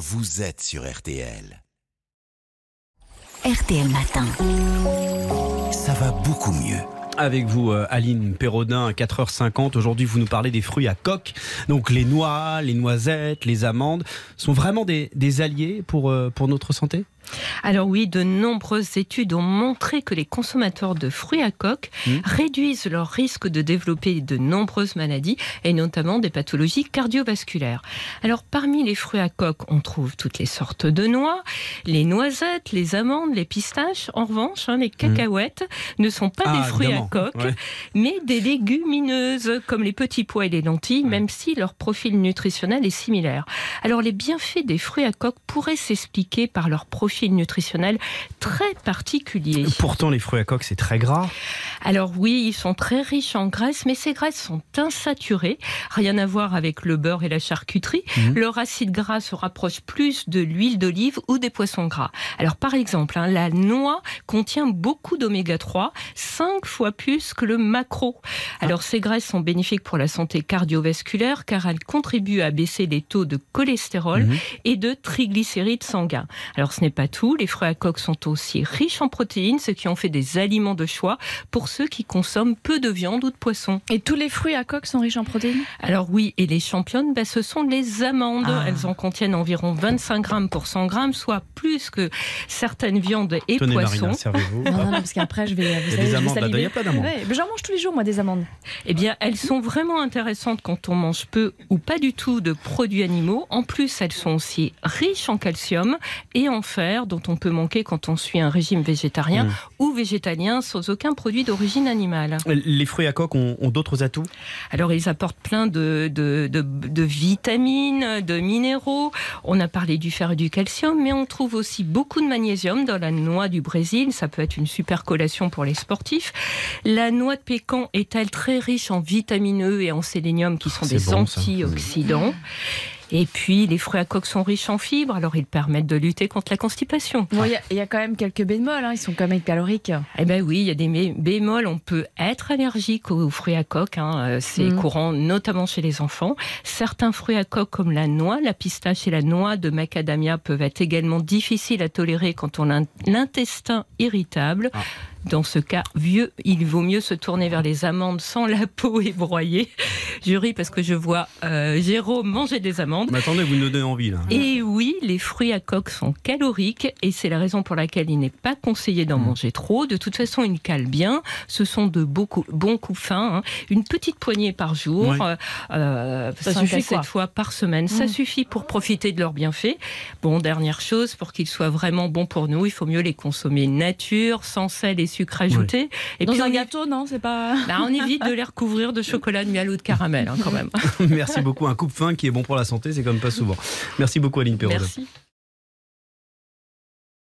vous êtes sur RTL. RTL Matin. Ça va beaucoup mieux. Avec vous, euh, Aline Perrodin, à 4h50. Aujourd'hui, vous nous parlez des fruits à coque. Donc, les noix, les noisettes, les amandes sont vraiment des, des alliés pour, euh, pour notre santé? Alors oui, de nombreuses études ont montré que les consommateurs de fruits à coque Mmh. réduisent leur risque de développer de nombreuses maladies et notamment des pathologies cardiovasculaires. Alors parmi les fruits à coque, on trouve toutes les sortes de noix, les noisettes, les amandes, les pistaches. En revanche, hein, les cacahuètes ne sont pas Ah, des fruits évidemment, à coque, ouais. mais des légumineuses comme les petits pois et les lentilles, même si leur profil nutritionnel est similaire. Alors les bienfaits des fruits à coque pourraient s'expliquer par leur profil nutritionnel très particulier. Pourtant, les fruits à coque, c'est très gras. Alors oui, ils sont très riches en graisses, mais ces graisses sont insaturées, rien à voir avec le beurre et la charcuterie. Mhm. Leur acide gras se rapproche plus de l'huile d'olive ou des poissons gras. Alors par exemple, hein, la noix contient beaucoup d'oméga 3, 5 fois plus que le macro. Alors ces graisses sont bénéfiques pour la santé cardiovasculaire car elles contribuent à baisser les taux de cholestérol Mhm. et de triglycérides sanguins. Alors ce n'est pas tout, les fruits à coque sont aussi riches en protéines, ce qui en fait des aliments de choix pour ceux qui consomment peu de viande ou de poisson. Et tous les fruits à coque sont riches en protéines? Alors oui, et les championnes, ben, ce sont les amandes. Ah. Elles en contiennent environ 25 grammes pour 100 grammes, soit plus que certaines viandes et Tenez, poissons. Marina, servez-vous. Non, non, non, parce qu'après, je vais. Vous Il y a savez, des amandes. Il a d'amandes. Ouais, mais j'en mange tous les jours, moi, des amandes. Eh bien, elles sont vraiment intéressantes quand on mange peu ou pas du tout de produits animaux. En plus, elles sont aussi riches en calcium et en fer, dont on peut manquer quand on suit un régime végétarien Mm. ou végétalien sans aucun produit d'origine animale. Les fruits à coque ont, ont d'autres atouts? Alors, ils apportent plein de, de, de- de vitamines, de minéraux. On a parlé du fer et du calcium, mais on trouve aussi beaucoup de magnésium dans la noix du Brésil. Ça peut être une super collation pour les sportifs. La noix de pécan est-elle très riche en vitamine E et en sélénium, qui sont C'est des bon, ça. Et puis, les fruits à coque sont riches en fibres, alors ils permettent de lutter contre la constipation. Bon, il y a- il y, a quand même quelques bémols, hein, ils sont quand même caloriques. Eh ben oui, il y a des bé- bémols. On peut être allergique aux fruits à coque. hein, euh, C'est Mhm. courant, notamment chez les enfants. Certains fruits à coque, comme la noix, la pistache et la noix de macadamia, peuvent être également difficiles à tolérer quand on a un- l'intestin irritable. Ah. Dans ce cas, vieux, il vaut mieux se tourner vers les amandes sans la peau et broyée. Je ris parce que je vois euh, Jérôme manger des amandes. Mais attendez, vous nous donnez envie, là. Et oui, les fruits à coque sont caloriques et c'est la raison pour laquelle il n'est pas conseillé d'en Mm. manger trop. De toute façon, ils calent bien. Ce sont de beaucoup, bons coups fins. hein. Une petite poignée par jour, Ouais. euh, euh, Ça cinq suffit, à sept quoi. fois par semaine. Ça Mm. suffit pour profiter de leurs bienfaits. Bon, dernière chose, pour qu'ils soient vraiment bons pour nous, il faut mieux les consommer nature, sans sel et sucre ajouté. Et Dans puis un on, gâteau, non C'est pas. bah, on évite de les recouvrir de chocolat, de miel ou de caramel, hein, quand même. Merci beaucoup. Un coupe fin qui est bon pour la santé, c'est comme pas souvent. Merci beaucoup, Aline Perrodin. Merci.